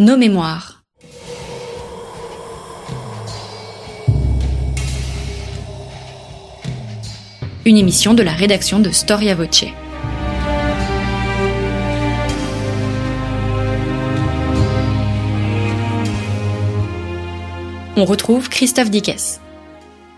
Nos mémoires. Une émission de la rédaction de Storia Voce. On retrouve Christophe Dickès.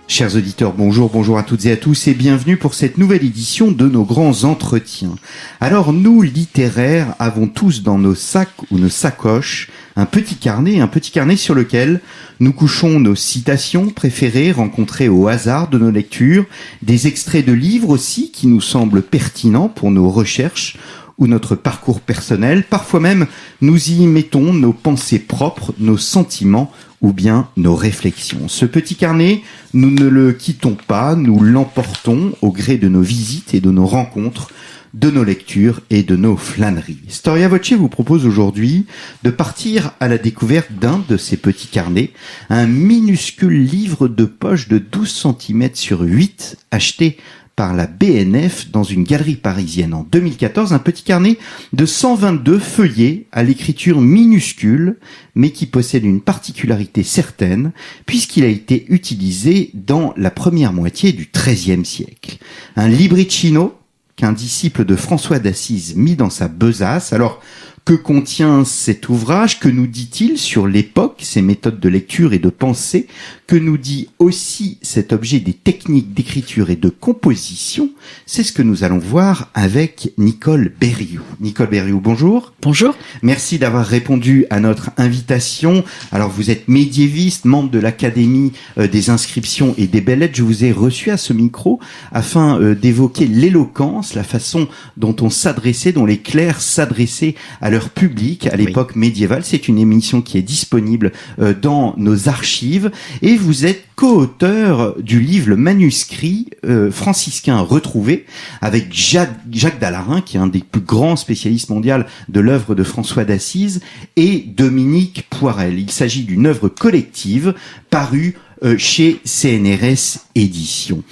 Chers auditeurs, bonjour, bonjour à toutes et à tous et bienvenue pour cette nouvelle édition de nos grands entretiens. Alors nous, littéraires, avons tous dans nos sacs ou nos sacoches un petit carnet, un petit carnet sur lequel nous couchons nos citations préférées rencontrées au hasard de nos lectures, des extraits de livres aussi qui nous semblent pertinents pour nos recherches ou notre parcours personnel. Parfois même, nous y mettons nos pensées propres, nos sentiments ou bien nos réflexions. Ce petit carnet, nous ne le quittons pas, nous l'emportons au gré de nos visites et de nos rencontres, de nos lectures et de nos flâneries. Storia Voce vous propose aujourd'hui de partir à la découverte d'un de ces petits carnets, un minuscule livre de poche de 12 cm sur 8 acheté par la BNF dans une galerie parisienne en 2014, un petit carnet de 122 feuillets à l'écriture minuscule, mais qui possède une particularité certaine, puisqu'il a été utilisé dans la première moitié du XIIIe siècle. Un libricino qu'un disciple de François d'Assise mit dans sa besace. Alors, que contient cet ouvrage? Que nous dit-il sur l'époque, ses méthodes de lecture et de pensée? Que nous dit aussi cet objet des techniques d'écriture et de composition? C'est ce que nous allons voir avec Nicole Berriou. Nicole Berriou, bonjour. Bonjour. Merci d'avoir répondu à notre invitation. Alors, vous êtes médiéviste, membre de l'Académie euh, des inscriptions et des belles lettres. Je vous ai reçu à ce micro afin euh, d'évoquer l'éloquence, la façon dont on s'adressait, dont les clercs s'adressaient à leur public à l'époque médiévale. C'est une émission qui est disponible euh, dans nos archives et vous êtes co-auteur du livre le manuscrit euh, franciscain retrouvé avec Jacques, Jacques Dallarin qui est un des plus grands spécialistes mondiaux de l'œuvre de François d'Assise et Dominique Poirel. Il s'agit d'une œuvre collective parue euh, chez CNRS Éditions.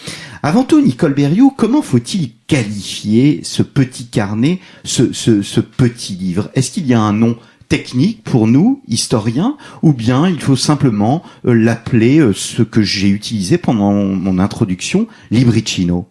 Avant tout, Nicole Berriot, comment faut-il qualifier ce petit carnet, ce petit livre? Est-ce qu'il y a un nom technique pour nous, historiens, ou bien il faut simplement euh, l'appeler euh, ce que j'ai utilisé pendant mon introduction, libricino?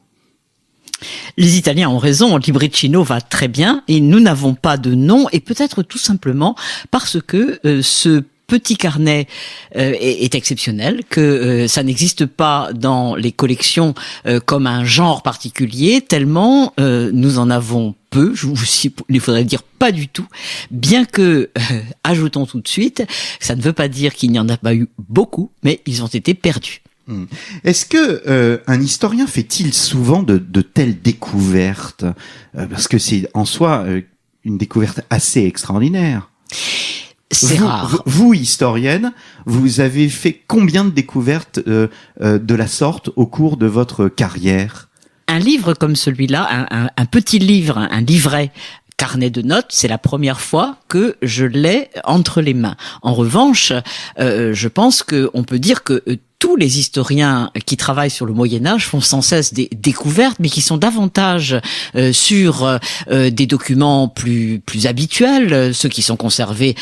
Les Italiens ont raison, Libricino va très bien et nous n'avons pas de nom et peut-être tout simplement parce que euh, ce petit carnet euh, est, exceptionnel, que euh, ça n'existe pas dans les collections euh, comme un genre particulier, tellement nous en avons peu, je vous, il faudrait dire pas du tout, bien que, ajoutons tout de suite, ça ne veut pas dire qu'il n'y en a pas eu beaucoup, mais ils ont été perdus. Hmm. Est-ce que un historien fait-il souvent de, de telles découvertes? Parce que c'est en soi une découverte assez extraordinaire. C'est rare. Vous, historienne, vous avez fait combien de découvertes euh, euh, de la sorte au cours de votre carrière? Un livre comme celui-là, un, un, un, petit livre, un livret carnet de notes, c'est la première fois que je l'ai entre les mains. En revanche, euh, je pense qu'on peut dire que euh, tous les historiens qui travaillent sur le Moyen Âge font sans cesse des découvertes, mais qui sont davantage euh, sur euh, des documents plus plus habituels, ceux qui sont conservés.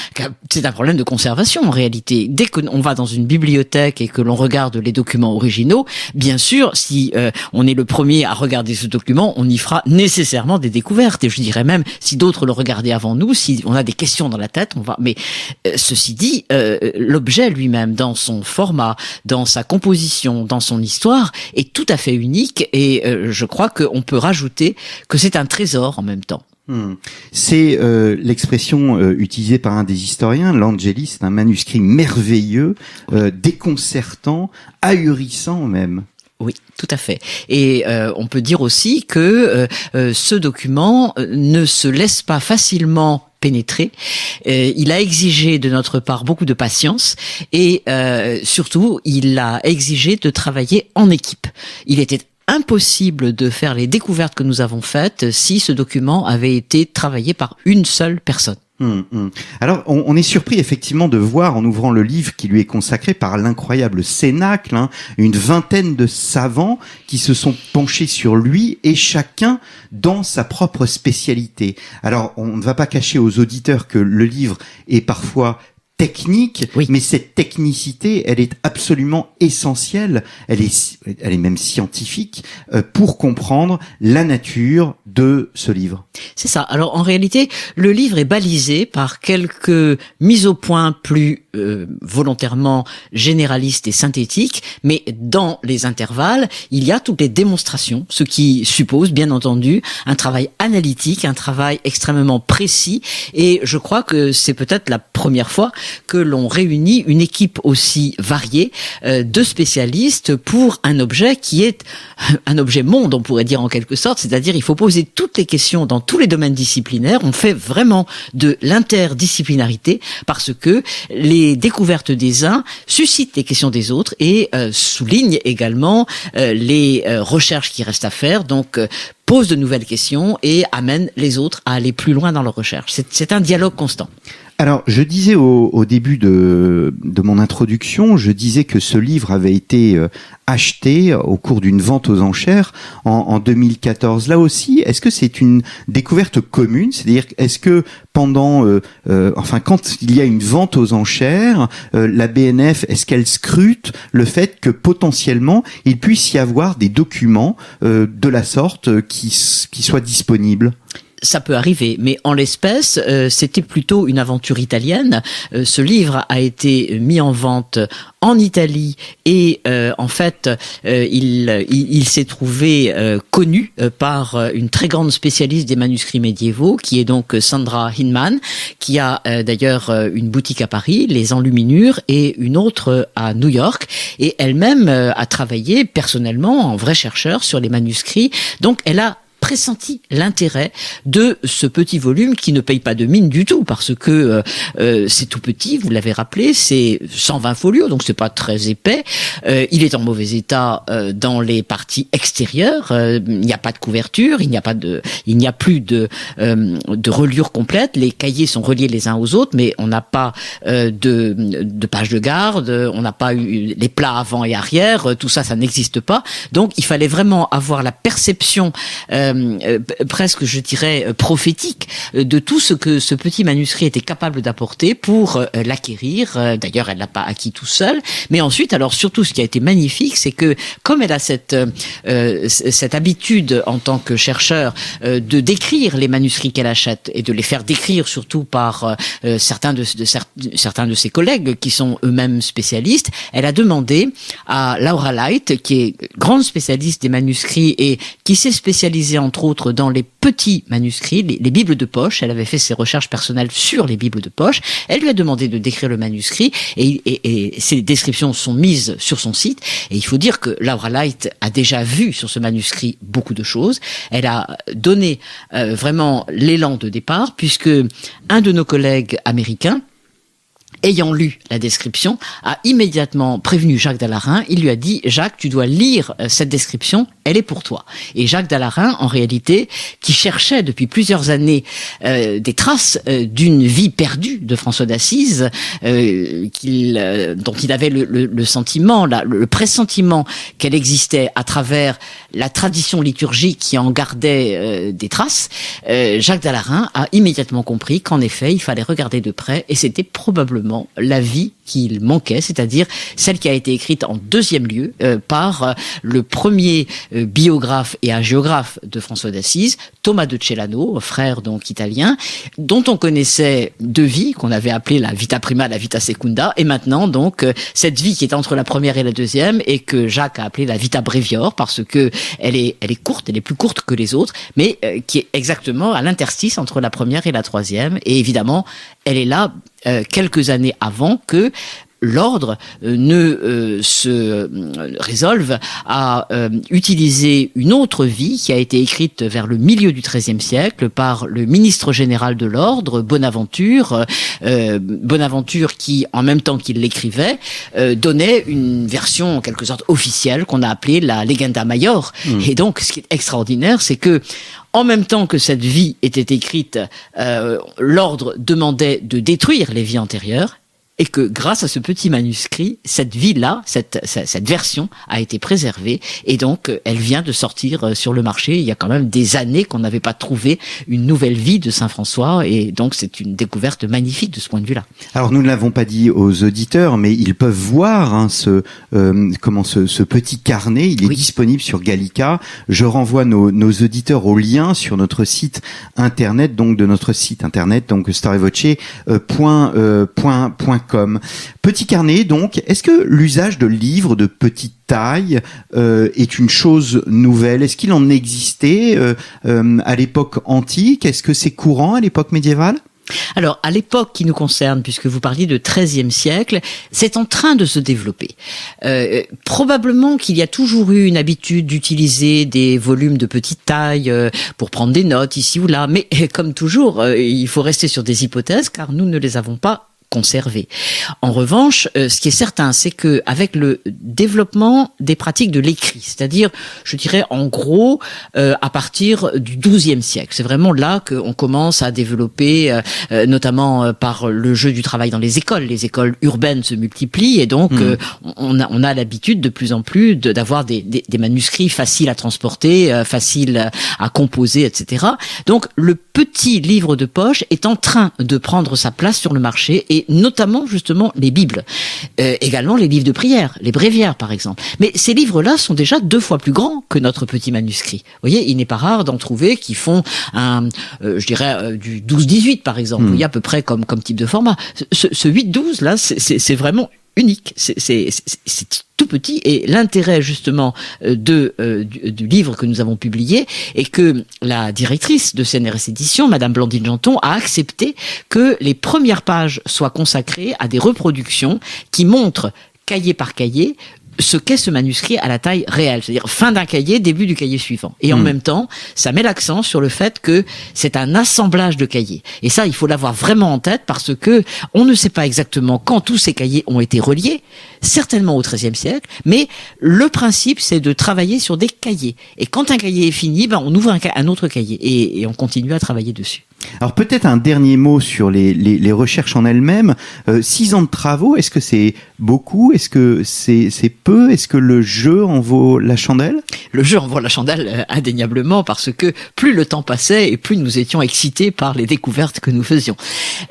C'est un problème de conservation en réalité. Dès qu'on va dans une bibliothèque et que l'on regarde les documents originaux, bien sûr, si euh, on est le premier à regarder ce document, on y fera nécessairement des découvertes. Et je dirais même, si d'autres le regardaient avant nous, si on a des questions dans la tête, on va. Mais ceci dit, l'objet lui-même, dans son format, dans sa composition, dans son histoire, est tout à fait unique et euh, je crois qu'on peut rajouter que c'est un trésor en même temps. Hmm. C'est euh, l'expression euh, utilisée par un des historiens, l'Angeli, c'est un manuscrit merveilleux, déconcertant, ahurissant même. Oui, tout à fait. Et on peut dire aussi que ce document ne se laisse pas facilement pénétrer. Euh, il a exigé de notre part beaucoup de patience et euh, surtout, il a exigé de travailler en équipe. Il était impossible de faire les découvertes que nous avons faites si ce document avait été travaillé par une seule personne. Hum, hum. Alors, on, est surpris effectivement de voir en ouvrant le livre qui lui est consacré par l'incroyable Cénacle, hein, une vingtaine de savants qui se sont penchés sur lui et chacun dans sa propre spécialité. Alors, on ne va pas cacher aux auditeurs que le livre est parfois technique, Oui. mais cette technicité, elle est absolument essentielle, elle est, elle est même scientifique euh, pour comprendre la nature de ce livre. C'est ça. Alors en réalité, le livre est balisé par quelques mises au point plus euh, volontairement généralistes et synthétiques, mais dans les intervalles, il y a toutes les démonstrations, ce qui suppose bien entendu un travail analytique, un travail extrêmement précis, et je crois que c'est peut-être la première fois que l'on réunit une équipe aussi variée euh, de spécialistes pour un objet qui est un objet monde, on pourrait dire en quelque sorte, c'est-à-dire il faut poser toutes les questions dans tous les domaines disciplinaires. On fait vraiment de l'interdisciplinarité parce que les découvertes des uns suscitent les questions des autres et euh, soulignent également euh, les euh, recherches qui restent à faire. Donc euh, pose de nouvelles questions et amène les autres à aller plus loin dans leur recherche. C'est- C'est un dialogue constant. Alors, je disais au, début de, mon introduction, je disais que ce livre avait été euh, acheté au cours d'une vente aux enchères en, en 2014. Là aussi, est-ce que c'est une découverte commune? C'est-à-dire, est-ce que pendant, euh, euh, enfin, quand il y a une vente aux enchères, la BNF, est-ce qu'elle scrute le fait que potentiellement il puisse y avoir des documents de la sorte qui soient disponibles? Ça peut arriver, mais en l'espèce, euh, c'était plutôt une aventure italienne. Euh, ce livre a été mis en vente en Italie et euh, en fait, euh, il, il, il s'est trouvé euh, connu euh, par une très grande spécialiste des manuscrits médiévaux, qui est donc Sandra Hinman, qui a d'ailleurs une boutique à Paris, les Enluminures, et une autre à New York. Et elle-même a travaillé personnellement en vrai chercheur sur les manuscrits. Donc, elle a pressenti l'intérêt de ce petit volume qui ne paye pas de mine du tout parce que euh, euh, c'est tout petit, vous l'avez rappelé, c'est 120 folios donc c'est pas très épais. Euh, il est en mauvais état euh, dans les parties extérieures. Euh, il n'y a pas de couverture, il n'y a pas de, il n'y a plus de de reliure complète. Les cahiers sont reliés les uns aux autres, mais on n'a pas de de page de garde, on n'a pas eu les plats avant et arrière. Tout ça, ça n'existe pas. Donc il fallait vraiment avoir la perception euh, presque, je dirais, euh, prophétique euh, de tout ce que ce petit manuscrit était capable d'apporter pour l'acquérir. D'ailleurs, elle l'a pas acquis tout seul. Mais ensuite, alors surtout, ce qui a été magnifique, c'est que comme elle a cette euh, cette habitude en tant que chercheur euh, de décrire les manuscrits qu'elle achète et de les faire décrire surtout par euh, certains de, de cer- certains de ses collègues qui sont eux-mêmes spécialistes, elle a demandé à Laura Light, qui est grande spécialiste des manuscrits et qui s'est spécialisée entre autres dans les petits manuscrits, les, les bibles de poche. Elle avait fait ses recherches personnelles sur les bibles de poche. Elle lui a demandé de décrire le manuscrit et, et, et ces descriptions sont mises sur son site. Et il faut dire que Laura Light a déjà vu sur ce manuscrit beaucoup de choses. Elle a donné euh, vraiment l'élan de départ puisque un de nos collègues américains ayant lu la description, a immédiatement prévenu Jacques Dallarin. Il lui a dit, Jacques, tu dois lire euh, cette description, elle est pour toi. Et Jacques Dallarin, en réalité, qui cherchait depuis plusieurs années euh, des traces euh, d'une vie perdue de François d'Assise, euh, qu'il, euh, dont il avait le, le- le sentiment, la- le pressentiment qu'elle existait à travers la tradition liturgique qui en gardait euh, des traces, Jacques Dallarin a immédiatement compris qu'en effet, il fallait regarder de près, et c'était probablement la vie qu'il manquait, c'est-à-dire celle qui a été écrite en deuxième lieu euh, par euh, le premier euh, biographe et hagiographe de François d'Assise, Thomas de Celano, frère donc italien, dont on connaissait deux vies, qu'on avait appelées la vita prima, la vita secunda, et maintenant donc euh, cette vie qui est entre la première et la deuxième, et que Jacques a appelée la vita brevior, parce que elle est, elle est courte, elle est plus courte que les autres, mais euh, qui est exactement à l'interstice entre la première et la troisième, et évidemment, elle est là euh, quelques années avant que l'ordre ne se résolve à utiliser une autre vie qui a été écrite vers le milieu du XIIIe siècle par le ministre général de l'ordre, Bonaventure, Bonaventure qui, en même temps qu'il l'écrivait, donnait une version en quelque sorte officielle qu'on a appelée la Legenda Major. Hmm. Et donc, ce qui est extraordinaire, c'est que en même temps que cette vie était écrite, euh, l'ordre demandait de détruire les vies antérieures et que grâce à ce petit manuscrit, cette vie-là, cette, cette, version a été préservée et donc euh, elle vient de sortir euh, sur le marché. Il y a quand même des années qu'on n'avait pas trouvé une nouvelle vie de Saint François et donc c'est une découverte magnifique de ce point de vue-là. Alors nous ne l'avons pas dit aux auditeurs, mais ils peuvent voir hein, ce euh, comment ce, ce, petit carnet. Il est disponible sur Gallica. Je renvoie nos, nos, auditeurs au lien sur notre site internet, donc de notre site internet, donc storyvoce.com Petit carnet, donc, est-ce que l'usage de livres de petite taille euh, est une chose nouvelle? Est-ce qu'il en existait euh, euh, à l'époque antique? Est-ce que c'est courant à l'époque médiévale? Alors, à l'époque qui nous concerne, puisque vous parliez de XIIIe siècle, c'est en train de se développer. probablement qu'il y a toujours eu une habitude d'utiliser des volumes de petite taille pour prendre des notes ici ou là, mais comme toujours, il faut rester sur des hypothèses car nous ne les avons pas conserver. En revanche, euh, ce qui est certain, c'est que avec le développement des pratiques de l'écrit, c'est-à-dire, je dirais en gros, euh, à partir du XIIe siècle, c'est vraiment là qu'on commence à développer, euh, notamment par le jeu du travail dans les écoles. Les écoles urbaines se multiplient et donc hmm. on a, on a l'habitude de plus en plus d'avoir des, des, des, manuscrits faciles à transporter, faciles à composer, etc. Donc le petit livre de poche est en train de prendre sa place sur le marché et notamment justement les Bibles, euh, également les livres de prière, les bréviaires par exemple. Mais ces livres-là sont déjà deux fois plus grands que notre petit manuscrit. Vous voyez, il n'est pas rare d'en trouver qui font un, euh, je dirais euh, du 12-18 par exemple. Hmm. voyez à peu près comme comme type de format. Ce, ce 8-12 là, c'est vraiment unique. C'est tout petit et l'intérêt justement euh, euh, du, livre que nous avons publié est que la directrice de CNRS Édition, Madame Blandine Janton, a accepté que les premières pages soient consacrées à des reproductions qui montrent cahier par cahier ce qu'est ce manuscrit à la taille réelle, c'est-à-dire fin d'un cahier, début du cahier suivant. Et en hmm. même temps, ça met l'accent sur le fait que c'est un assemblage de cahiers. Et ça, il faut l'avoir vraiment en tête parce que on ne sait pas exactement quand tous ces cahiers ont été reliés, certainement au XIIIe siècle, mais le principe, c'est de travailler sur des cahiers. Et quand un cahier est fini, ben, on ouvre un, un autre cahier et, et on continue à travailler dessus. Alors peut-être un dernier mot sur les, les, les recherches en elles-mêmes. Euh, six ans de travaux, est-ce que c'est beaucoup? Est-ce que c'est peu? Est-ce que le jeu en vaut la chandelle? Le jeu en vaut la chandelle euh, indéniablement parce que plus le temps passait et plus nous étions excités par les découvertes que nous faisions.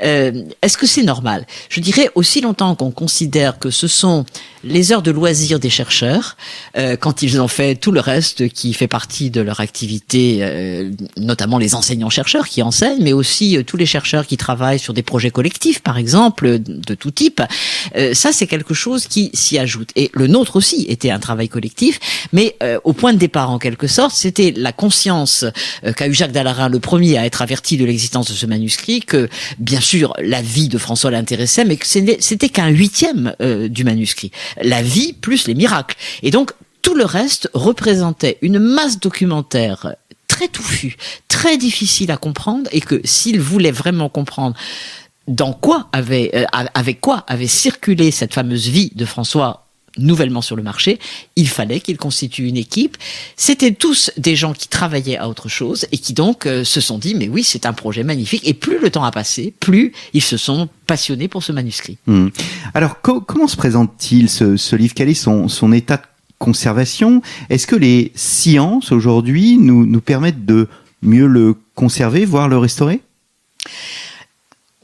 Euh, est-ce que c'est normal? Je dirais aussi longtemps qu'on considère que ce sont les heures de loisirs des chercheurs, euh, quand ils ont fait tout le reste qui fait partie de leur activité, euh, notamment les enseignants-chercheurs qui enseignent, mais aussi euh, tous les chercheurs qui travaillent sur des projets collectifs, par exemple, de tout type. ça, c'est quelque chose qui s'y ajoute. Et le nôtre aussi était un travail collectif, mais au point de départ, en quelque sorte, c'était la conscience qu'a eu Jacques Dallarin, le premier à être averti de l'existence de ce manuscrit, que bien sûr la vie de François l'intéressait, mais que c'était qu'un huitième du manuscrit la vie plus les miracles. Et donc, tout le reste représentait une masse documentaire très touffue, très difficile à comprendre, et que s'il voulait vraiment comprendre dans quoi avait, euh, avec quoi avait circulé cette fameuse vie de François nouvellement sur le marché, il fallait qu'il constitue une équipe. C'était tous des gens qui travaillaient à autre chose et qui donc euh, se sont dit mais oui c'est un projet magnifique et plus le temps a passé, plus ils se sont passionnés pour ce manuscrit. Hmm. Alors comment se présente-t-il ce, ce, livre? Quel est son, son état de conservation. Est-ce que les sciences aujourd'hui nous, nous permettent de mieux le conserver, voire le restaurer?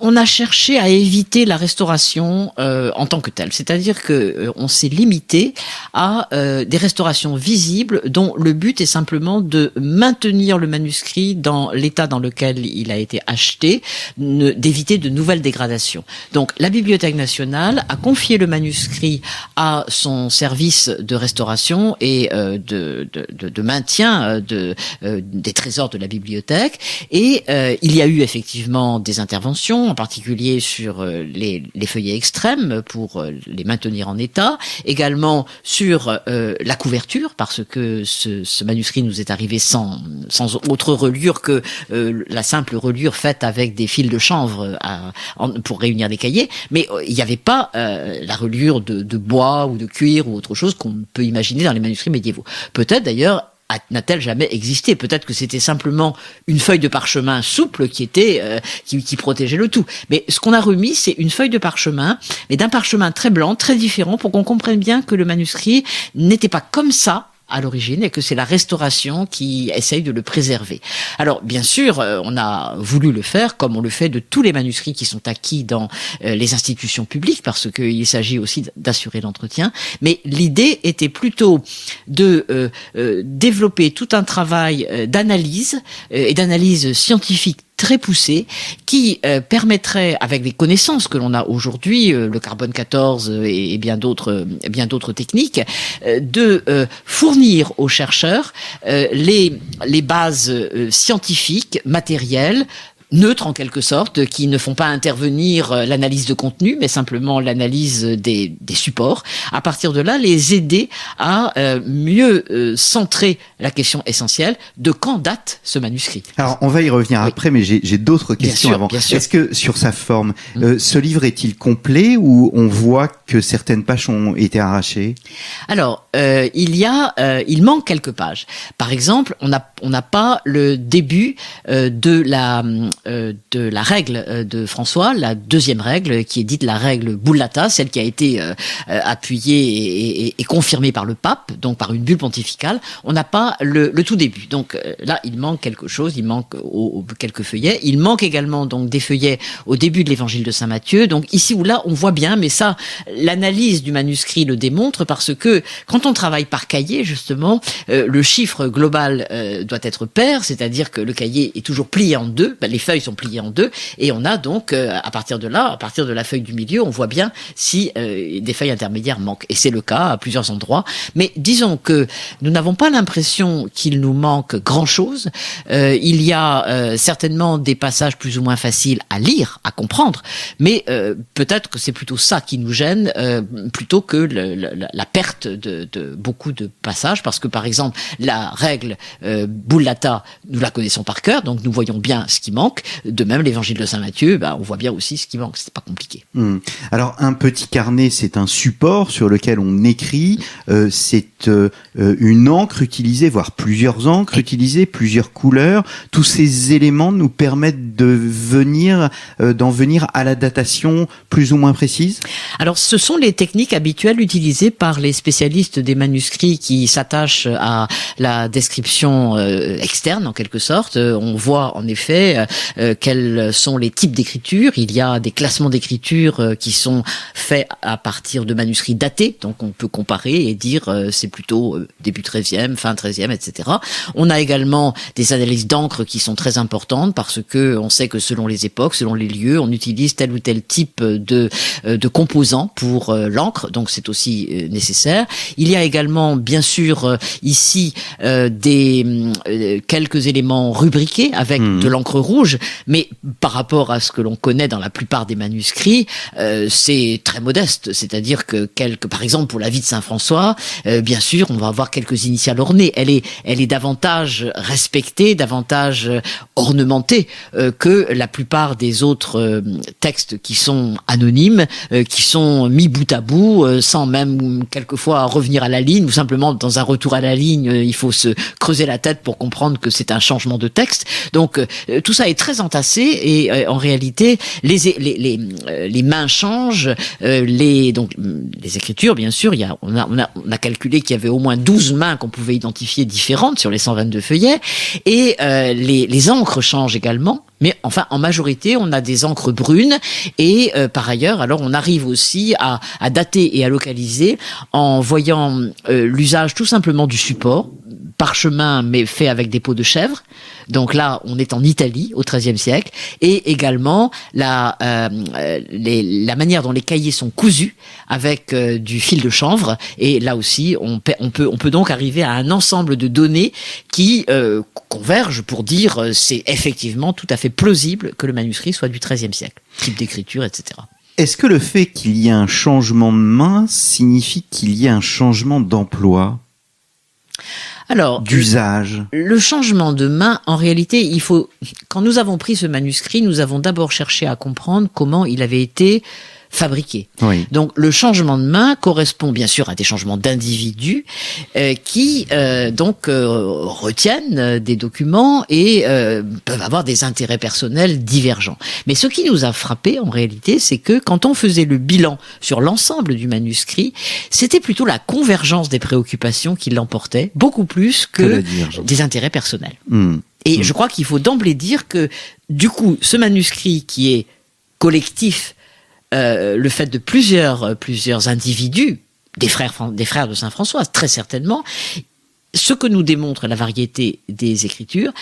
On a cherché à éviter la restauration euh, en tant que telle, c'est-à-dire que euh, on s'est limité à euh, des restaurations visibles dont le but est simplement de maintenir le manuscrit dans l'état dans lequel il a été acheté, d'éviter de nouvelles dégradations. Donc la Bibliothèque nationale a confié le manuscrit à son service de restauration et de, maintien de, des trésors de la bibliothèque et il y a eu effectivement des interventions en particulier sur les, les, feuillets extrêmes pour les maintenir en état, également sur la couverture parce que ce, manuscrit nous est arrivé sans, autre reliure que la simple reliure faite avec des fils de chanvre pour réunir des cahiers, mais il n'y avait pas la reliure de, de bois ou de cuir ou autre chose qu'on peut imaginer dans les manuscrits médiévaux. Peut-être d'ailleurs n'a-t-elle jamais existé Peut-être que c'était simplement une feuille de parchemin souple qui était euh, qui, qui, protégeait le tout. Mais ce qu'on a remis, c'est une feuille de parchemin, mais d'un parchemin très blanc, très différent, pour qu'on comprenne bien que le manuscrit n'était pas comme ça à l'origine et que c'est la restauration qui essaye de le préserver. Alors bien sûr, euh, on a voulu le faire comme on le fait de tous les manuscrits qui sont acquis dans euh, les institutions publiques parce qu'il s'agit aussi d'assurer l'entretien. Mais l'idée était plutôt de euh, développer tout un travail d'analyse et d'analyse scientifique très poussé qui euh, permettrait, avec les connaissances que l'on a aujourd'hui, euh, le carbone 14 euh, et, bien d'autres, bien d'autres techniques, de fournir aux chercheurs les, les bases scientifiques, matérielles, neutres en quelque sorte, qui ne font pas intervenir euh, l'analyse de contenu, mais simplement l'analyse des, des, supports. À partir de là, les aider à euh, mieux euh, centrer la question essentielle de quand date ce manuscrit. Alors, on va y revenir après, mais j'ai d'autres questions avant. Est-ce que sur sa forme, mm. ce livre est-il complet ou on voit que certaines pages ont été arrachées? Alors, il y a, il manque quelques pages. Par exemple, on n'a on n'a pas le début de la euh, de la règle euh, de François, la deuxième règle qui est dite la règle Bullata, celle qui a été euh, appuyée et, confirmée par le pape, donc par une bulle pontificale. On n'a pas le, tout début. Donc là, il manque quelque chose, il manque quelques feuillets. Il manque également donc des feuillets au début de l'évangile de Saint Matthieu. Donc ici ou là, on voit bien, mais ça, l'analyse du manuscrit le démontre parce que quand on travaille par cahier, justement, le chiffre global doit être pair, c'est-à-dire que le cahier est toujours plié en deux. Feuilles sont pliées en deux et on a donc euh, à partir de là, à partir de la feuille du milieu, on voit bien si euh, des feuilles intermédiaires manquent. Et c'est le cas à plusieurs endroits. Mais disons que nous n'avons pas l'impression qu'il nous manque grand-chose. Euh, il y a certainement des passages plus ou moins faciles à lire, à comprendre, mais peut-être que c'est plutôt ça qui nous gêne plutôt que la, perte de, de, beaucoup de passages, parce que par exemple la règle Bullata, nous la connaissons par cœur, donc nous voyons bien ce qui manque. De même, l'évangile de Saint Matthieu, bah, on voit bien aussi ce qui manque. C'est pas compliqué. Hmm. Alors, un petit carnet, c'est un support sur lequel on écrit. Euh, c'est euh, une encre utilisée, voire plusieurs encres utilisées, plusieurs couleurs. Tous ces éléments nous permettent de venir, euh, d'en venir à la datation plus ou moins précise? Alors, ce sont les techniques habituelles utilisées par les spécialistes des manuscrits qui s'attachent à la description externe, en quelque sorte. On voit en effet euh, euh, quels sont les types d'écriture. Il y a des classements d'écriture euh, qui sont faits à partir de manuscrits datés, donc on peut comparer et dire c'est plutôt début 13e, fin 13e, etc. On a également des analyses d'encre qui sont très importantes parce que on sait que selon les époques, selon les lieux, on utilise tel ou tel type de, de composants pour l'encre, donc c'est aussi nécessaire. Il y a également, bien sûr, ici des quelques éléments rubriqués avec mmh. de l'encre rouge, mais par rapport à ce que l'on connaît dans la plupart des manuscrits, euh, c'est très modeste. C'est-à-dire que quelques, par exemple pour la vie de Saint François, euh, bien sûr, on va avoir quelques initiales ornées. Elle est, elle est davantage respectée, davantage ornementée euh, que la plupart des autres textes qui sont anonymes, qui sont mis bout à bout, sans même quelquefois revenir à la ligne ou simplement dans un retour à la ligne, il faut se creuser la tête pour comprendre que c'est un changement de texte. Donc tout ça est très entassé et euh, en réalité les les les, euh, les mains changent, euh, les donc les écritures bien sûr, il y a on a on a, on a calculé qu'il y avait au moins 12 mains qu'on pouvait identifier différentes sur les 122 feuillets et les les encres changent également. Mais enfin, en majorité, on a des encres brunes et par ailleurs, alors on arrive aussi à, à dater et à localiser en voyant l'usage tout simplement du support parchemin, mais fait avec des peaux de chèvre. Donc là, on est en Italie au XIIIe siècle, et également la euh, les, la manière dont les cahiers sont cousus avec euh, du fil de chanvre. Et là aussi, on, on peut on peut donc arriver à un ensemble de données qui euh, convergent pour dire euh, c'est effectivement tout à fait plausible que le manuscrit soit du XIIIe siècle, type d'écriture, etc. Est-ce que le fait qu'il y ait un changement de main signifie qu'il y ait un changement d'emploi? Alors, d'usage? Le changement de main, en réalité, il faut. Quand nous avons pris ce manuscrit, nous avons d'abord cherché à comprendre comment il avait été fabriqué. Oui. Donc le changement de main correspond bien sûr à des changements d'individus euh, qui euh, donc euh, retiennent euh, des documents et euh, peuvent avoir des intérêts personnels divergents. Mais ce qui nous a frappé en réalité, c'est que quand on faisait le bilan sur l'ensemble du manuscrit, c'était plutôt la convergence des préoccupations qui l'emportait, beaucoup plus que, des intérêts personnels. Hmm. Et Mm. je crois qu'il faut d'emblée dire que, du coup, ce manuscrit qui est collectif, euh, le fait de plusieurs, euh, plusieurs individus, des frères, des frères de Saint François, très certainement, ce que nous démontre la variété des écritures,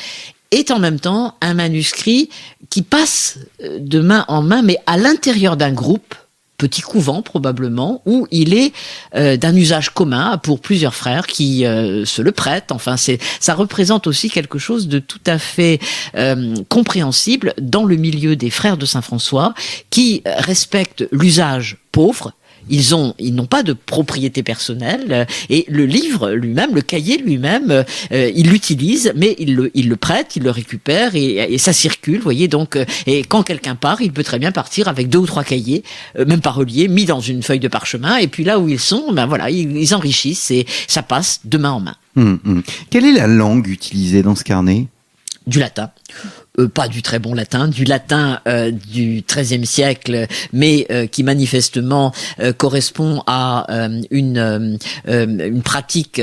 est en même temps un manuscrit qui passe euh, de main en main, mais à l'intérieur d'un groupe, petit couvent probablement, où il est euh, d'un usage commun pour plusieurs frères qui euh, se le prêtent. Enfin, c'est ça représente aussi quelque chose de tout à fait euh, compréhensible dans le milieu des frères de Saint François, qui respectent l'usage pauvre. Ils ont, ils n'ont pas de propriété personnelle euh, et le livre lui-même, le cahier lui-même, euh, euh, il l'utilise, mais il le, il le prête, il le récupère et, et ça circule, voyez. Donc, euh, et quand quelqu'un part, il peut très bien partir avec deux ou trois cahiers, euh, même pas reliés, mis dans une feuille de parchemin. Et puis là où ils sont, ben voilà, ils, ils enrichissent et ça passe de main en main. Hmm, hmm. Quelle est la langue utilisée dans ce carnet? Du latin. Euh, pas du très bon latin, du latin euh, du XIIIe siècle, mais euh, qui manifestement correspond à une, une pratique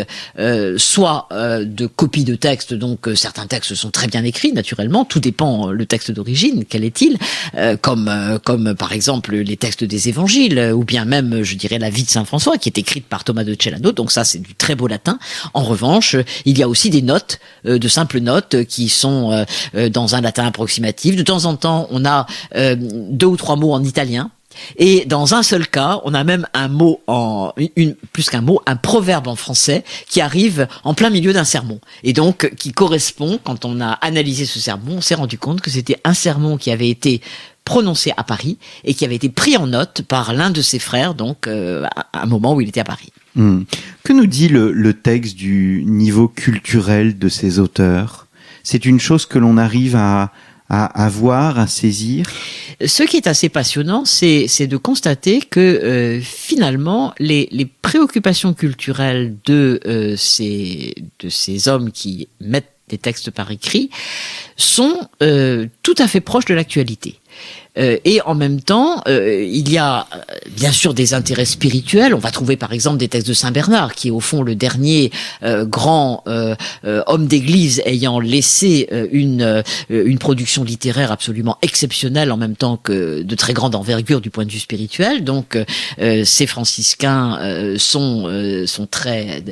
soit de copie de texte, donc certains textes sont très bien écrits, naturellement, tout dépend le texte d'origine, quel est-il, comme, comme par exemple les textes des évangiles, ou bien même, je dirais, la vie de Saint François, qui est écrite par Thomas de Celano, donc ça c'est du très beau latin. En revanche, il y a aussi des notes, de simples notes, qui sont dans un De temps en temps, on a euh, deux ou trois mots en italien. Et dans un seul cas, on a même un mot en une- plus qu'un mot, un proverbe en français qui arrive en plein milieu d'un sermon et donc qui correspond. Quand on a analysé ce sermon, on s'est rendu compte que c'était un sermon qui avait été prononcé à Paris et qui avait été pris en note par l'un de ses frères, donc euh, à un moment où il était à Paris. Hmm. Que nous dit le, le texte du niveau culturel de ces auteurs? C'est une chose que l'on arrive à, à, voir, à saisir? Ce qui est assez passionnant, c'est de constater que euh, finalement les, les préoccupations culturelles de euh, ces de ces hommes qui mettent des textes par écrit sont euh, tout à fait proches de l'actualité. Euh, et en même temps, euh, il y a euh, bien sûr des intérêts spirituels. On va trouver par exemple des textes de Saint Bernard, qui est au fond le dernier euh, grand euh, homme d'Église ayant laissé une une production littéraire absolument exceptionnelle en même temps que de très grande envergure du point de vue spirituel. Donc, ces franciscains sont sont très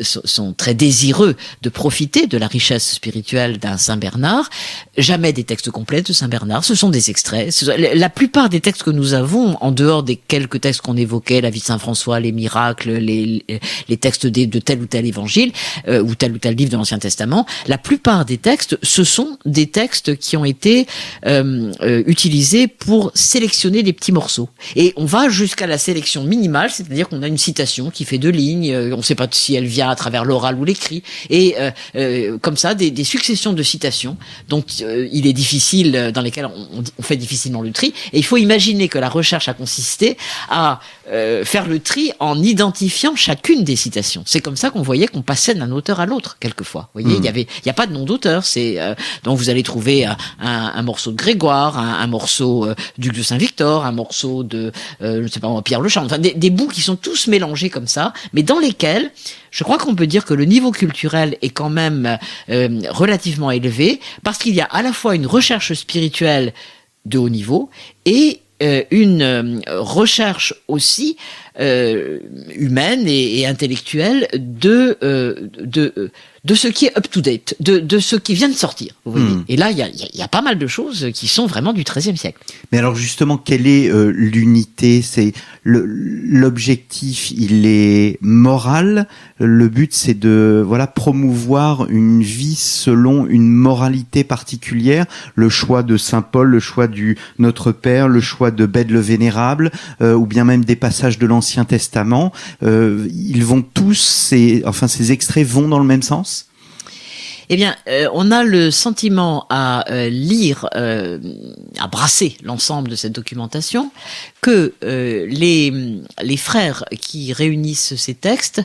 sont très désireux de profiter de la richesse spirituelle d'un Saint Bernard. Jamais des textes complets de Saint Bernard. Ce sont des extraits. La plupart des textes que nous avons, en dehors des quelques textes qu'on évoquait, la vie de Saint François, les miracles, les, les textes des- de tel ou tel évangile, euh, ou tel ou tel livre de l'Ancien Testament, la plupart des textes, ce sont des textes qui ont été euh, euh, utilisés pour sélectionner des petits morceaux. Et on va jusqu'à la sélection minimale, c'est-à-dire qu'on a une citation qui fait deux lignes, euh, on ne sait pas si elle vient à travers l'oral ou l'écrit, et euh, comme ça, des, des successions de citations dont il est difficile, euh, dans lesquelles on, fait difficilement le tri. Et il faut imaginer que la recherche a consisté à euh, faire le tri en identifiant chacune des citations. C'est comme ça qu'on voyait qu'on passait d'un auteur à l'autre quelquefois. Vous voyez, il y avait, il y a pas de nom d'auteur. C'est euh, donc vous allez trouver un, un- morceau de Grégoire, un, un morceau euh, du de Saint-Victor, un morceau de, je sais pas Pierre Le Charme. Enfin, des, des bouts qui sont tous mélangés comme ça, mais dans lesquels je crois qu'on peut dire que le niveau culturel est quand même euh, relativement élevé parce qu'il y a à la fois une recherche spirituelle de haut niveau et euh, une euh, recherche aussi humaine et, et, intellectuelle de euh, de de ce qui est up to date, de, de ce qui vient de sortir. Vous voyez. Hmm. Et là, il y a, y a, pas mal de choses qui sont vraiment du XIIIe siècle. Mais alors justement, quelle est euh, l'unité? C'est l'objectif, il est moral. Le but, c'est de voilà promouvoir une vie selon une moralité particulière. Le choix de saint Paul, le choix du Notre Père, le choix de Bède le Vénérable, euh, ou bien même des passages de l'Ancien Testament. Euh, ils vont tous, ces, enfin ces extraits vont dans le même sens? Eh bien, euh, on a le sentiment à euh, lire, à brasser l'ensemble de cette documentation, que les, frères qui réunissent ces textes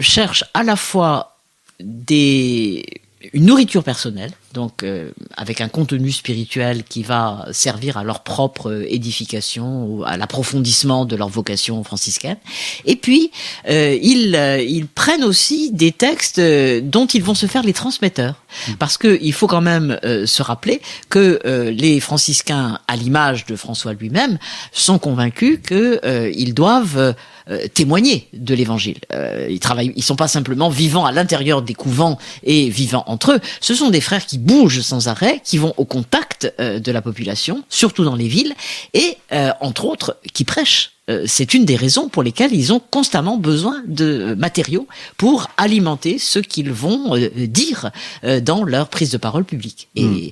cherchent à la fois une nourriture personnelle, donc euh, avec un contenu spirituel qui va servir à leur propre édification ou à l'approfondissement de leur vocation franciscaine. Et puis euh, ils, euh, ils prennent aussi des textes dont ils vont se faire les transmetteurs, mmh. parce que il faut quand même se rappeler que les franciscains, à l'image de François lui-même, sont convaincus qu'ils doivent euh, témoigner de l'Évangile. Euh, ils travaillent, ils sont pas simplement vivants à l'intérieur des couvents et vivant entre eux. Ce sont des frères qui bougent sans arrêt, qui vont au contact euh, de la population, surtout dans les villes, et entre autres qui prêchent euh, c'est une des raisons pour lesquelles ils ont constamment besoin de matériaux pour alimenter ce qu'ils vont euh, dire euh, dans leur prise de parole publique. Et hmm.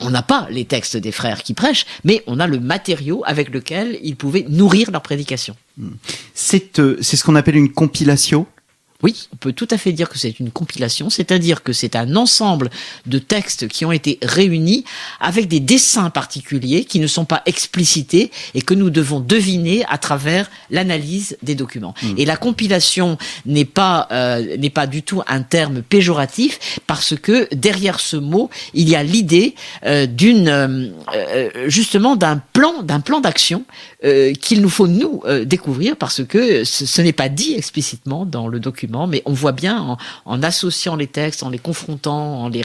on n'a pas les textes des frères qui prêchent, mais on a le matériau avec lequel ils pouvaient nourrir leur prédication. Hmm. C'est ce qu'on appelle une compilation oui, on peut tout à fait dire que c'est une compilation, c'est-à-dire que c'est un ensemble de textes qui ont été réunis avec des dessins particuliers qui ne sont pas explicités et que nous devons deviner à travers l'analyse des documents. Hmm. Et la compilation n'est pas euh, n'est pas du tout un terme péjoratif parce que derrière ce mot, il y a l'idée euh, d'une euh, justement d'un plan d'un plan d'action qu'il nous faut nous découvrir parce que ce, n'est pas dit explicitement dans le document mais on voit bien en, associant les textes, en les confrontant, en les,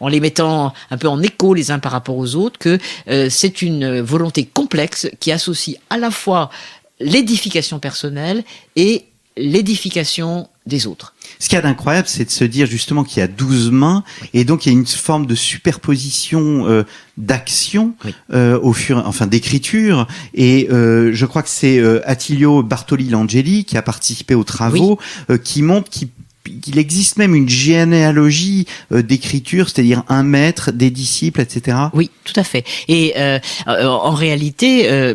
en les, mettant un peu en écho les uns par rapport aux autres, que euh, c'est une volonté complexe qui associe à la fois l'édification personnelle et l'édification des autres. Ce qu'il y a d'incroyable, c'est de se dire justement qu'il y a douze mains et donc il y a une forme de superposition euh, d'action euh, au fur, enfin d'écriture. Et euh, je crois que c'est euh, Attilio Bartoli Langeli qui a participé aux travaux, euh, qui montre qu'il il existe même une généalogie euh, d'écriture, c'est-à-dire un maître, des disciples, etc. Oui, tout à fait. Et euh, euh en réalité, euh,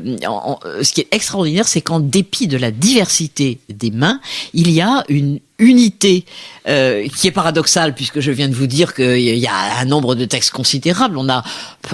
ce qui est extraordinaire, c'est qu'en dépit de la diversité des mains, il y a une unité euh, qui est paradoxale puisque je viens de vous dire qu'il y a un nombre de textes considérable. On a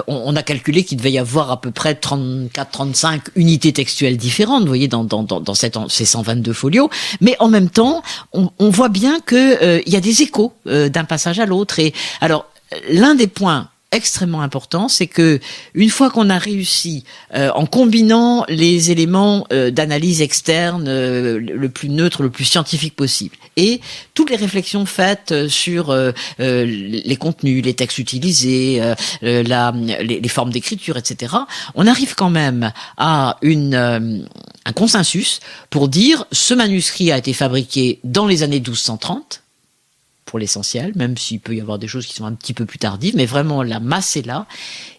on, a calculé qu'il devait y avoir à peu près 34-35 unités textuelles différentes, vous voyez, dans, dans, dans cette, ces 122 folios. Mais en même temps, on, on voit bien qu'il euh, y a des échos euh, d'un passage à l'autre. Et alors, l'un des points extrêmement important, c'est que une fois qu'on a réussi, euh, en combinant les éléments euh, d'analyse externe euh, le plus neutre, le plus scientifique possible, et toutes les réflexions faites sur les contenus, les textes utilisés, la, les, les, formes d'écriture, etc., on arrive quand même à une, un consensus pour dire ce manuscrit a été fabriqué dans les années 1230 pour l'essentiel, même s'il peut y avoir des choses qui sont un petit peu plus tardives, mais vraiment la masse est là.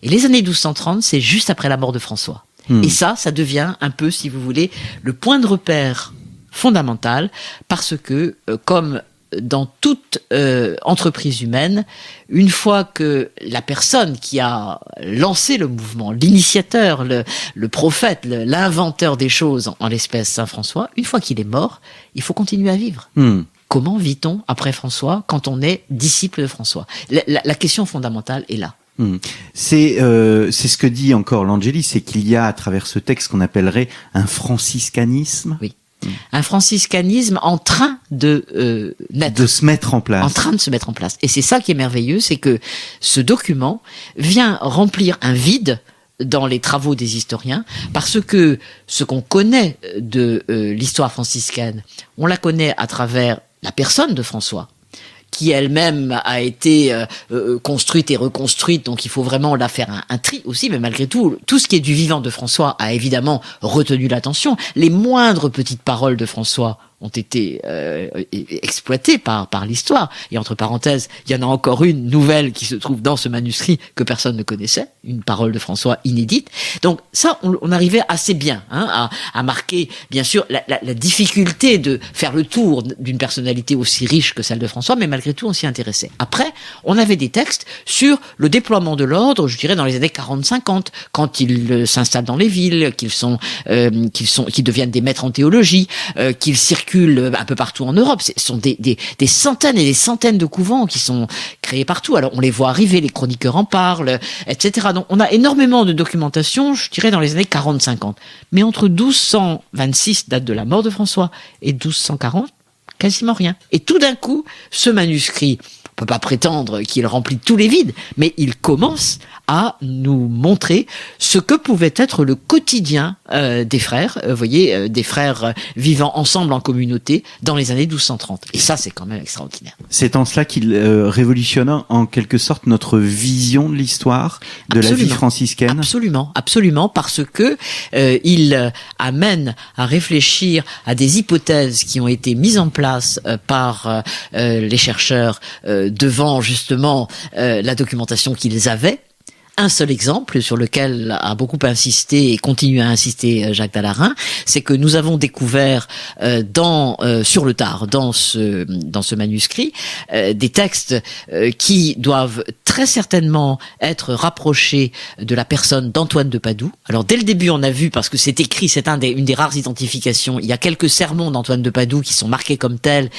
Et les années 1230, c'est juste après la mort de François. Hmm. Et ça, ça devient un peu, si vous voulez, le point de repère fondamental, parce que, euh, comme dans toute euh, entreprise humaine, une fois que la personne qui a lancé le mouvement, l'initiateur, le, le, prophète, l'inventeur des choses, en l'espèce Saint François, une fois qu'il est mort, il faut continuer à vivre. Hmm. Comment vit-on après François quand on est disciple de François? La, question fondamentale est là. Hmm. C'est euh, c'est ce que dit encore l'Angélie, c'est qu'il y a à travers ce texte qu'on appellerait un franciscanisme. Oui. Hmm. Un franciscanisme en train de euh, naître. de se mettre en place. En train de se mettre en place. Et c'est ça qui est merveilleux, c'est que ce document vient remplir un vide dans les travaux des historiens, parce que ce qu'on connaît de euh, l'histoire franciscaine, on la connaît à travers la personne de François, qui elle-même a été euh, euh, construite et reconstruite, donc il faut vraiment la faire un, un, tri aussi, mais malgré tout, tout ce qui est du vivant de François a évidemment retenu l'attention. Les moindres petites paroles de François ont été euh, exploités par par l'histoire. Et entre parenthèses, il y en a encore une nouvelle qui se trouve dans ce manuscrit que personne ne connaissait, une parole de François inédite. Donc ça, on, on arrivait assez bien hein, à, à, marquer, bien sûr, la, la, la, difficulté de faire le tour d'une personnalité aussi riche que celle de François, mais malgré tout, on s'y intéressait. Après, on avait des textes sur le déploiement de l'ordre, je dirais dans les années 40-50, quand ils euh, s'installent dans les villes, qu'ils sont, euh, qu'ils sont, qu'ils deviennent des maîtres en théologie, euh, qu'ils circulent un peu partout en Europe. Ce sont des, centaines et des centaines de couvents qui sont créés partout. Alors on les voit arriver, les chroniqueurs en parlent, etc. Donc on a énormément de documentation, je dirais, dans les années 40-50. Mais entre 1226, date de la mort de François, et 1240, quasiment rien. Et tout d'un coup, ce manuscrit, on peut pas prétendre qu'il remplit tous les vides, mais il commence à nous montrer ce que pouvait être le quotidien euh, des frères, euh, vous voyez, euh, des frères euh, vivant ensemble en communauté dans les années 1230. Et ça, c'est quand même extraordinaire. C'est en cela qu'il euh, révolutionne en quelque sorte notre vision de l'histoire, de absolument. la vie franciscaine. Absolument, absolument, parce que il amène à réfléchir à des hypothèses qui ont été mises en place par les chercheurs devant justement la documentation qu'ils avaient un seul exemple sur lequel a beaucoup insisté et continue à insister euh, Jacques Dallarin, c'est que nous avons découvert euh, euh, sur le tard dans ce dans ce manuscrit des textes qui doivent très certainement être rapprochés de la personne d'Antoine de Padoue. Alors dès le début on a vu parce que c'est écrit, c'est une des rares identifications. Il y a quelques sermons d'Antoine de Padoue qui sont marqués comme tels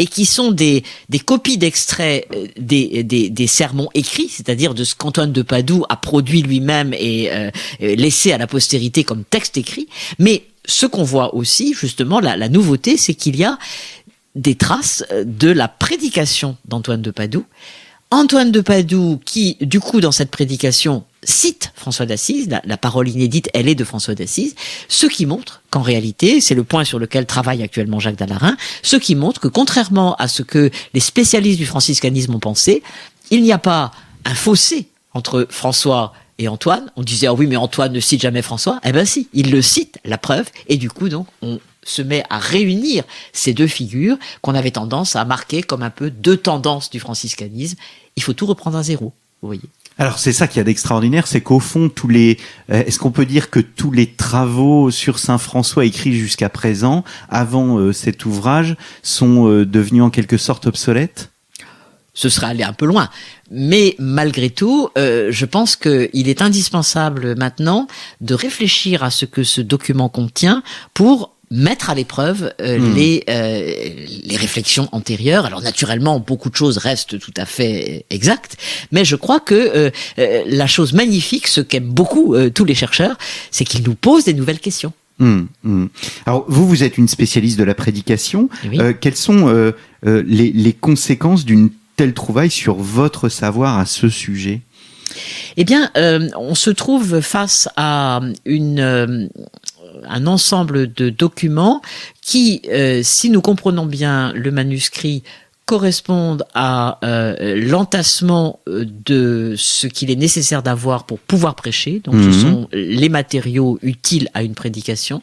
et qui sont des des copies d'extraits des, des des sermons écrits, c'est-à-dire de ce qu'Antoine de Padoue a produit lui-même et euh, laissé à la postérité comme texte écrit. Mais ce qu'on voit aussi, justement, la, la nouveauté, c'est qu'il y a des traces de la prédication d'Antoine de Padoue. Antoine de Padoue, qui, du coup, dans cette prédication, cite François d'Assise, la, parole inédite, elle est de François d'Assise, ce qui montre qu'en réalité, c'est le point sur lequel travaille actuellement Jacques Dallarin, ce qui montre que contrairement à ce que les spécialistes du franciscanisme ont pensé, il n'y a pas un fossé entre François et Antoine. On disait, ah oui, mais Antoine ne cite jamais François. Eh ben si, il le cite, la preuve. Et du coup, donc, on se met à réunir ces deux figures qu'on avait tendance à marquer comme un peu deux tendances du franciscanisme. Il faut tout reprendre à zéro, vous voyez. Alors c'est ça qui a d'extraordinaire, c'est qu'au fond tous les, euh, est-ce qu'on peut dire que tous les travaux sur Saint François écrits jusqu'à présent, avant euh, cet ouvrage, sont euh, devenus en quelque sorte obsolètes? Ce serait aller un peu loin. Mais malgré tout, je pense qu'il est indispensable maintenant de réfléchir à ce que ce document contient pour mettre à l'épreuve euh, mmh. les euh, les réflexions antérieures. Alors naturellement, beaucoup de choses restent tout à fait exactes, mais je crois que euh, la chose magnifique, ce qu'aiment beaucoup tous les chercheurs, c'est qu'ils nous posent des nouvelles questions. Mmh, mmh. Alors vous, vous êtes une spécialiste de la prédication. Oui. quelles sont les, les conséquences d'une telle trouvaille sur votre savoir à ce sujet? Eh bien, euh, on se trouve face à une euh, un ensemble de documents qui, euh, si nous comprenons bien le manuscrit, correspondent à euh, l'entassement de ce qu'il est nécessaire d'avoir pour pouvoir prêcher. Donc, mmh. ce sont les matériaux utiles à une prédication.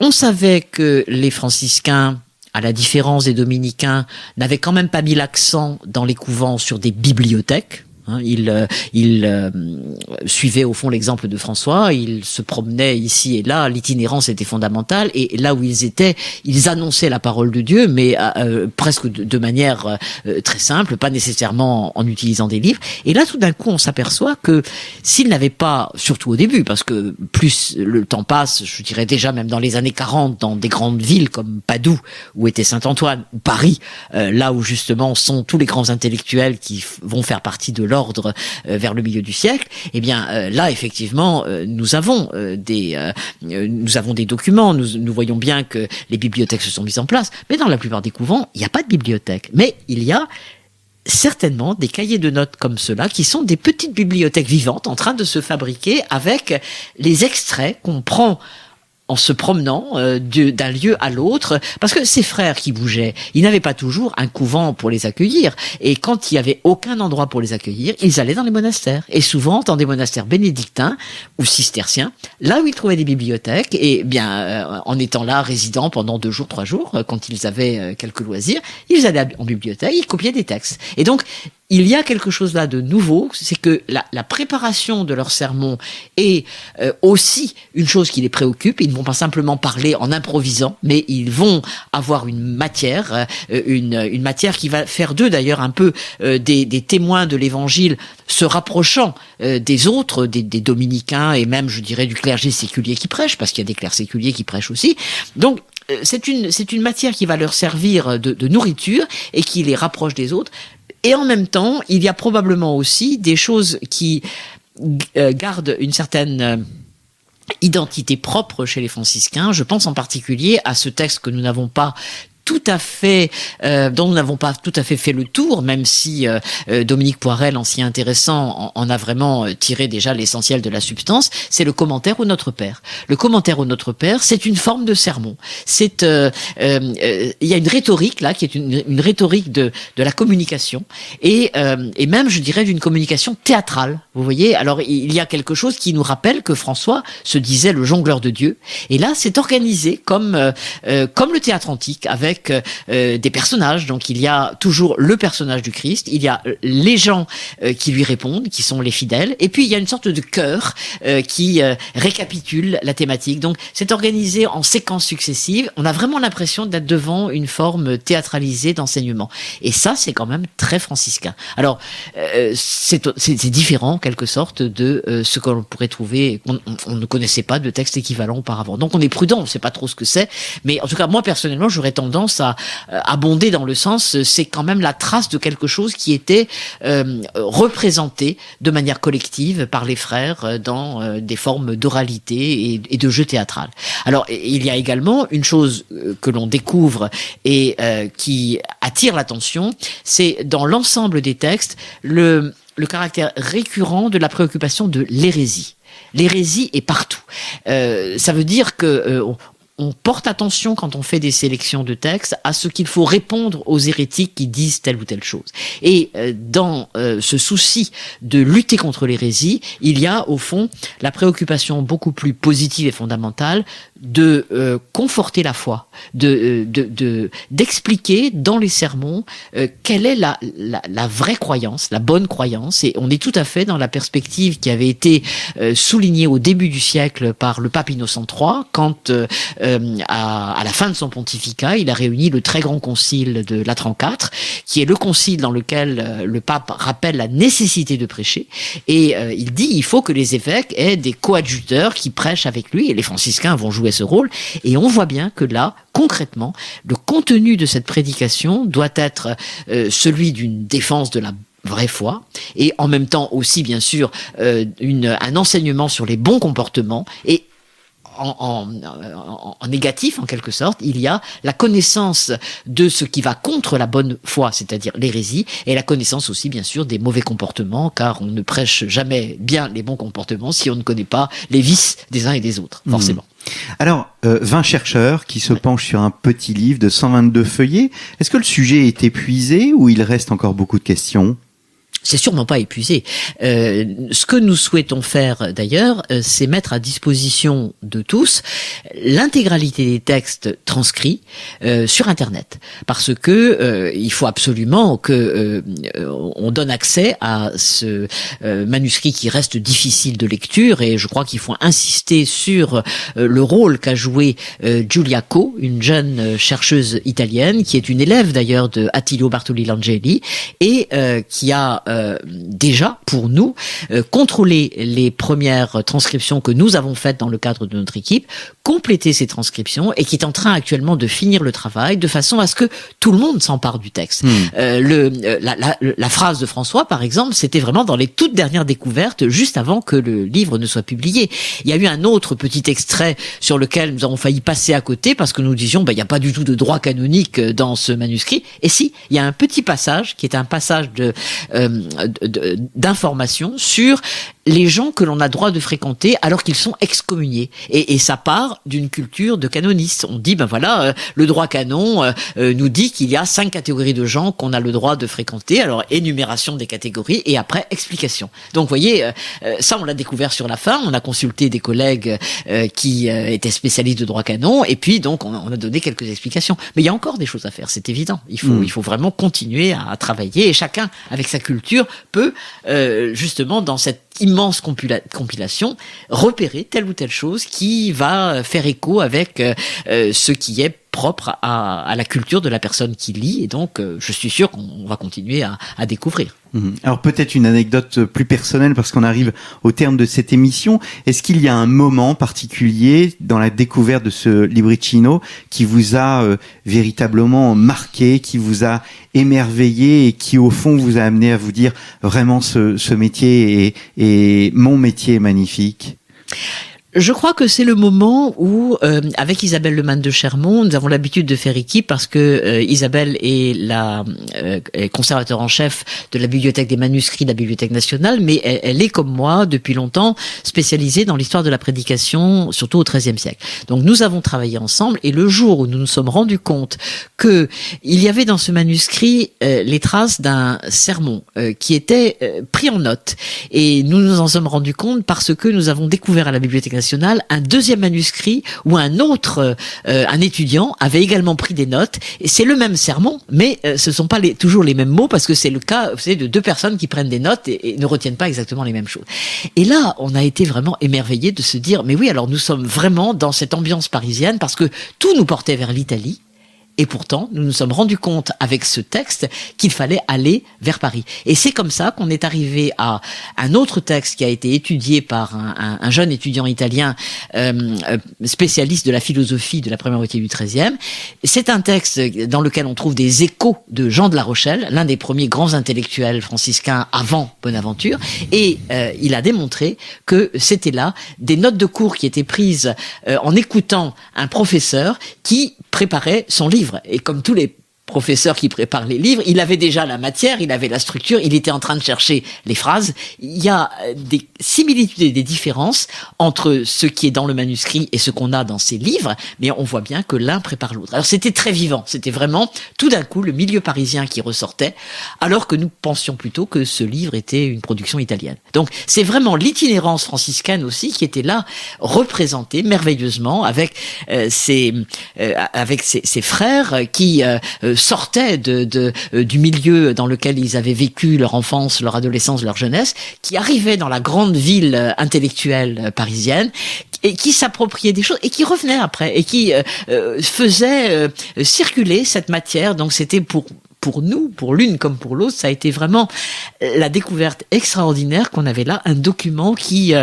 On savait que les franciscains à la différence des dominicains, n'avaient quand même pas mis l'accent dans les couvents sur des bibliothèques. Hein, il euh, il euh, suivait au fond l'exemple de François. Il se promenait ici et là. L'itinérance était fondamentale. Et là où ils étaient, ils annonçaient la parole de Dieu, mais euh, presque de, de manière euh, très simple, pas nécessairement en utilisant des livres. Et là, tout d'un coup, on s'aperçoit que s'ils n'avaient pas, surtout au début, parce que plus le temps passe, je dirais déjà même dans les années 40, dans des grandes villes comme Padoue, où était Saint-Antoine, ou Paris, euh, là où justement sont tous les grands intellectuels qui vont faire partie de l'ordre euh, vers le milieu du siècle, eh bien euh, là effectivement euh, nous avons des nous avons des documents, nous, nous voyons bien que les bibliothèques se sont mises en place, mais dans la plupart des couvents, il n'y a pas de bibliothèque, mais il y a certainement des cahiers de notes comme cela qui sont des petites bibliothèques vivantes en train de se fabriquer avec les extraits qu'on prend en se promenant euh, d'un lieu à l'autre, parce que ces frères qui bougeaient, ils n'avaient pas toujours un couvent pour les accueillir. Et quand il y avait aucun endroit pour les accueillir, ils allaient dans les monastères. Et souvent dans des monastères bénédictins ou cisterciens, là où ils trouvaient des bibliothèques, et bien euh, en étant là résidents pendant deux jours, trois jours, euh, quand ils avaient quelques loisirs, ils allaient en bibliothèque, ils copiaient des textes. Et donc il y a quelque chose là de nouveau, c'est que la, la, préparation de leur sermon est euh, aussi une chose qui les préoccupe. Ils ne vont pas simplement parler en improvisant, mais ils vont avoir une matière, euh, une, une, matière qui va faire d'eux d'ailleurs un peu euh, des, des, témoins de l'Évangile, se rapprochant des autres, des, des, dominicains et même, je dirais, du clergé séculier qui prêche, parce qu'il y a des clercs séculiers qui prêchent aussi. Donc c'est une, une matière qui va leur servir de, de nourriture et qui les rapproche des autres, et en même temps, il y a probablement aussi des choses qui euh, gardent une certaine euh, identité propre chez les franciscains. Je pense en particulier à ce texte que nous n'avons pas tout à fait, euh, dont nous n'avons pas tout à fait fait le tour, même si euh, euh, Dominique Poirel, en s'y intéressant, en, a vraiment tiré déjà l'essentiel de la substance, c'est le commentaire au Notre Père. Le commentaire au Notre Père, c'est une forme de sermon. C'est, il y a une rhétorique là qui est une, une rhétorique de, de la communication et, et même, je dirais, d'une communication théâtrale. Vous voyez, alors il y a quelque chose qui nous rappelle que François se disait le jongleur de Dieu, et là, c'est organisé comme comme le théâtre antique avec avec euh, des personnages. Donc il y a toujours le personnage du Christ, il y a euh, les gens euh, qui lui répondent, qui sont les fidèles, et puis il y a une sorte de chœur qui récapitule la thématique. Donc c'est organisé en séquences successives. On a vraiment l'impression d'être devant une forme théâtralisée d'enseignement. Et ça, c'est quand même très franciscain. Alors c'est différent en quelque sorte de ce que l'on pourrait trouver. On, on, ne connaissait pas de texte équivalent auparavant. Donc on est prudent, on ne sait pas trop ce que c'est. Mais en tout cas, moi personnellement, j'aurais tendance à euh, abonder dans le sens, euh, c'est quand même la trace de quelque chose qui était euh, représenté de manière collective par les frères dans des formes d'oralité et, de jeu théâtral. Alors, il y a également une chose que l'on découvre et qui attire l'attention, c'est dans l'ensemble des textes le, le caractère récurrent de la préoccupation de l'hérésie. L'hérésie est partout. Euh, ça veut dire que on porte attention quand on fait des sélections de textes à ce qu'il faut répondre aux hérétiques qui disent telle ou telle chose. Et euh, dans euh, ce souci de lutter contre l'hérésie, il y a au fond la préoccupation beaucoup plus positive et fondamentale de euh, conforter la foi, de d'expliquer dans les sermons quelle est la, la, la, vraie croyance, la bonne croyance. Et on est tout à fait dans la perspective qui avait été soulignée au début du siècle par le pape Innocent III quand euh, à, à, la fin de son pontificat, il a réuni le très grand concile de Latran IV, qui est le concile dans lequel euh, le pape rappelle la nécessité de prêcher, et euh, il dit il faut que les évêques aient des coadjuteurs qui prêchent avec lui, et les franciscains vont jouer ce rôle, et on voit bien que là, concrètement, le contenu de cette prédication doit être celui d'une défense de la vraie foi et en même temps aussi bien sûr une, un enseignement sur les bons comportements et en, en, négatif en quelque sorte, il y a la connaissance de ce qui va contre la bonne foi, c'est-à-dire l'hérésie, et la connaissance aussi bien sûr des mauvais comportements, car on ne prêche jamais bien les bons comportements si on ne connaît pas les vices des uns et des autres, hmm. forcément. Alors, 20 euh, chercheurs qui se penchent sur un petit livre de 122 feuillets, est-ce que le sujet est épuisé ou il reste encore beaucoup de questions? C'est sûrement pas épuisé. Euh, ce que nous souhaitons faire d'ailleurs, euh, c'est mettre à disposition de tous l'intégralité des textes transcrits euh, sur Internet, parce que euh, il faut absolument que euh, on donne accès à ce manuscrit qui reste difficile de lecture, et je crois qu'il faut insister sur le rôle qu'a joué Giulia Co, une jeune chercheuse italienne qui est une élève d'ailleurs de Attilio Bartoli Langeli et qui a euh, déjà pour nous euh, contrôler les premières transcriptions que nous avons faites dans le cadre de notre équipe, compléter ces transcriptions et qui est en train actuellement de finir le travail de façon à ce que tout le monde s'empare du texte. Hmm. Euh, le, la, la, la, phrase de François, par exemple, c'était vraiment dans les toutes dernières découvertes, juste avant que le livre ne soit publié. Il y a eu un autre petit extrait sur lequel nous avons failli passer à côté parce que nous disions, bah, il n'y a pas du tout de droit canonique dans ce manuscrit. Et si, il y a un petit passage qui est un passage de d'informations sur les gens que l'on a droit de fréquenter alors qu'ils sont excommuniés. Et, et ça part d'une culture de canonistes. On dit, ben voilà, euh, le droit canon euh, euh, nous dit qu'il y a cinq catégories de gens qu'on a le droit de fréquenter. Alors, énumération des catégories et après, explication. Donc, vous voyez, ça, on l'a découvert sur la fin. On a consulté des collègues qui étaient spécialistes de droit canon et puis, donc, on, a donné quelques explications. Mais il y a encore des choses à faire, c'est évident. Il faut, hmm. il faut vraiment continuer à, à, travailler et chacun, avec sa culture, peut justement, dans cette immense compilation, repérer telle ou telle chose qui va faire écho avec euh, euh, ce qui est propre à, la culture de la personne qui lit. Et donc, euh, je suis sûr qu'on va continuer à, découvrir. Mhm. Alors peut-être une anecdote plus personnelle parce qu'on arrive au terme de cette émission. Est-ce qu'il y a un moment particulier dans la découverte de ce libricino qui vous a véritablement marqué, qui vous a émerveillé et qui au fond vous a amené à vous dire vraiment ce, métier est, est mon métier magnifique? Je crois que c'est le moment où, euh, avec Isabelle Leman de Chermont, nous avons l'habitude de faire équipe parce que euh, Isabelle est la euh, conservateur en chef de la bibliothèque des manuscrits de la Bibliothèque nationale, mais elle, est comme moi depuis longtemps spécialisée dans l'histoire de la prédication, surtout au XIIIe siècle. Donc nous avons travaillé ensemble et le jour où nous nous sommes rendus compte que il y avait dans ce manuscrit les traces d'un sermon qui était pris en note et nous nous en sommes rendus compte parce que nous avons découvert à la Bibliothèque un deuxième manuscrit où un autre, euh, un étudiant, avait également pris des notes. Et c'est le même sermon, mais euh, ce sont pas les, toujours les mêmes mots parce que c'est le cas, vous savez, de deux personnes qui prennent des notes et, ne retiennent pas exactement les mêmes choses. Et là, on a été vraiment émerveillés de se dire, mais oui, alors nous sommes vraiment dans cette ambiance parisienne parce que tout nous portait vers l'Italie et pourtant, nous nous sommes rendus compte avec ce texte qu'il fallait aller vers Paris. Et c'est comme ça qu'on est arrivé à un autre texte qui a été étudié par un, un, jeune étudiant italien euh, euh, spécialiste de la philosophie de la première moitié du XIIIe. C'est un texte dans lequel on trouve des échos de Jean de la Rochelle, l'un des premiers grands intellectuels franciscains avant Bonaventure. Et euh, il a démontré que c'était là des notes de cours qui étaient prises en écoutant un professeur qui préparait son livre. Et comme tous les professeur qui prépare les livres, il avait déjà la matière, il avait la structure, il était en train de chercher les phrases. Il y a euh, des similitudes et des différences entre ce qui est dans le manuscrit et ce qu'on a dans ces livres, mais on voit bien que l'un prépare l'autre. Alors c'était très vivant, c'était vraiment tout d'un coup le milieu parisien qui ressortait, alors que nous pensions plutôt que ce livre était une production italienne. Donc c'est vraiment l'itinérance franciscaine aussi qui était là, représentée merveilleusement avec euh, ses, euh, avec ses, ses, frères qui sortaient de, de, euh, du milieu dans lequel ils avaient vécu leur enfance, leur adolescence, leur jeunesse, qui arrivaient dans la grande ville euh, intellectuelle euh, parisienne et qui s'appropriaient des choses et qui revenaient après et qui faisaient circuler cette matière. Donc c'était pour pour nous, pour l'une comme pour l'autre, ça a été vraiment la découverte extraordinaire qu'on avait là, un document qui,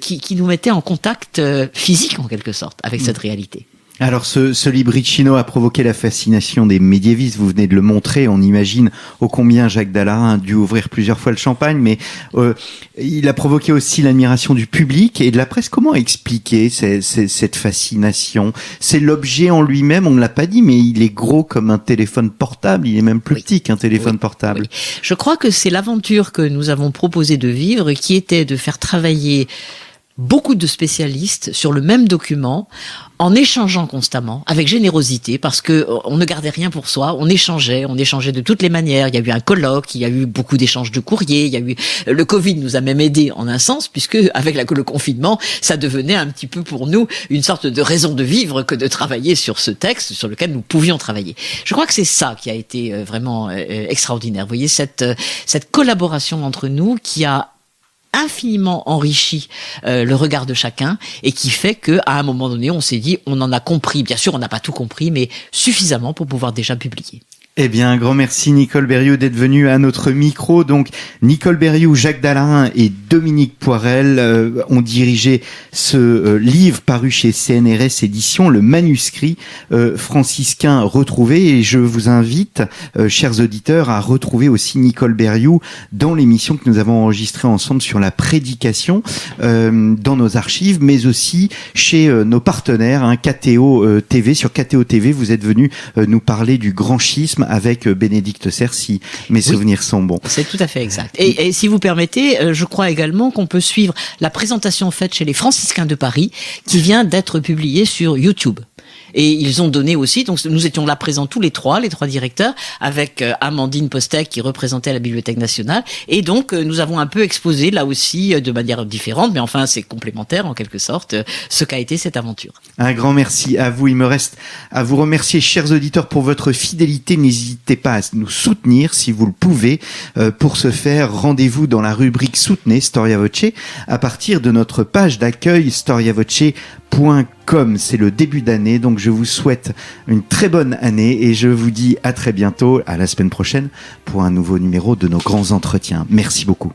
qui, qui, nous mettait en contact physique en quelque sorte avec cette réalité. Alors ce, ce libricino a provoqué la fascination des médiévistes, vous venez de le montrer, on imagine ô combien Jacques Dallarin a dû ouvrir plusieurs fois le champagne, mais euh, il a provoqué aussi l'admiration du public et de la presse. Comment expliquer cette fascination? C'est l'objet en lui-même, on ne l'a pas dit, mais il est gros comme un téléphone portable, il est même plus petit qu'un téléphone portable. Je crois que c'est l'aventure que nous avons proposé de vivre qui était de faire travailler beaucoup de spécialistes sur le même document en échangeant constamment avec générosité parce que euh, on ne gardait rien pour soi, on échangeait, on échangeait de toutes les manières. Il y a eu un colloque, il y a eu beaucoup d'échanges de courriers, il y a eu euh, le Covid nous a même aidé en un sens puisque avec le confinement, ça devenait un petit peu pour nous une sorte de raison de vivre que de travailler sur ce texte sur lequel nous pouvions travailler. Je crois que c'est ça qui a été euh, vraiment extraordinaire. Vous voyez cette cette collaboration entre nous qui a infiniment enrichi euh, le regard de chacun et qui fait que à un moment donné on s'est dit on en a compris. Bien sûr on n'a pas tout compris mais suffisamment pour pouvoir déjà publier eh bien, grand merci Nicole Berriot d'être venu à notre micro. Donc, Nicole Berriot, Jacques Dallarin et Dominique Poirel euh, ont dirigé ce euh, livre paru chez CNRS Éditions, le manuscrit euh, franciscain retrouvé. Et je vous invite, chers auditeurs, à retrouver aussi Nicole Berriot dans l'émission que nous avons enregistrée ensemble sur la prédication dans nos archives, mais aussi chez nos partenaires, hein, KTO TV. Sur KTO TV, vous êtes venu nous parler du grand schisme tourisme avec euh, Bénédicte Cercy. Mes souvenirs sont bons. C'est tout à fait exact. Et, et si vous permettez, euh, je crois également qu'on peut suivre la présentation faite chez les franciscains de Paris, qui vient d'être publiée sur YouTube. Et ils ont donné aussi, donc nous étions là présents tous les trois, les trois directeurs, avec euh, Amandine Postek qui représentait la Bibliothèque nationale. Et donc euh, nous avons un peu exposé là aussi euh, de manière différente, mais enfin c'est complémentaire en quelque sorte, ce qu'a été cette aventure. Un grand merci à vous. Il me reste à vous remercier, chers auditeurs, pour votre fidélité. N'hésitez pas à nous soutenir si vous le pouvez. pour ce faire, rendez-vous dans la rubrique Soutenez Storia Voce à partir de notre page d'accueil storiavoce.com. C'est le début d'année, donc je vous souhaite une très bonne année et je vous dis à très bientôt, à la semaine prochaine, pour un nouveau numéro de nos grands entretiens. Merci beaucoup.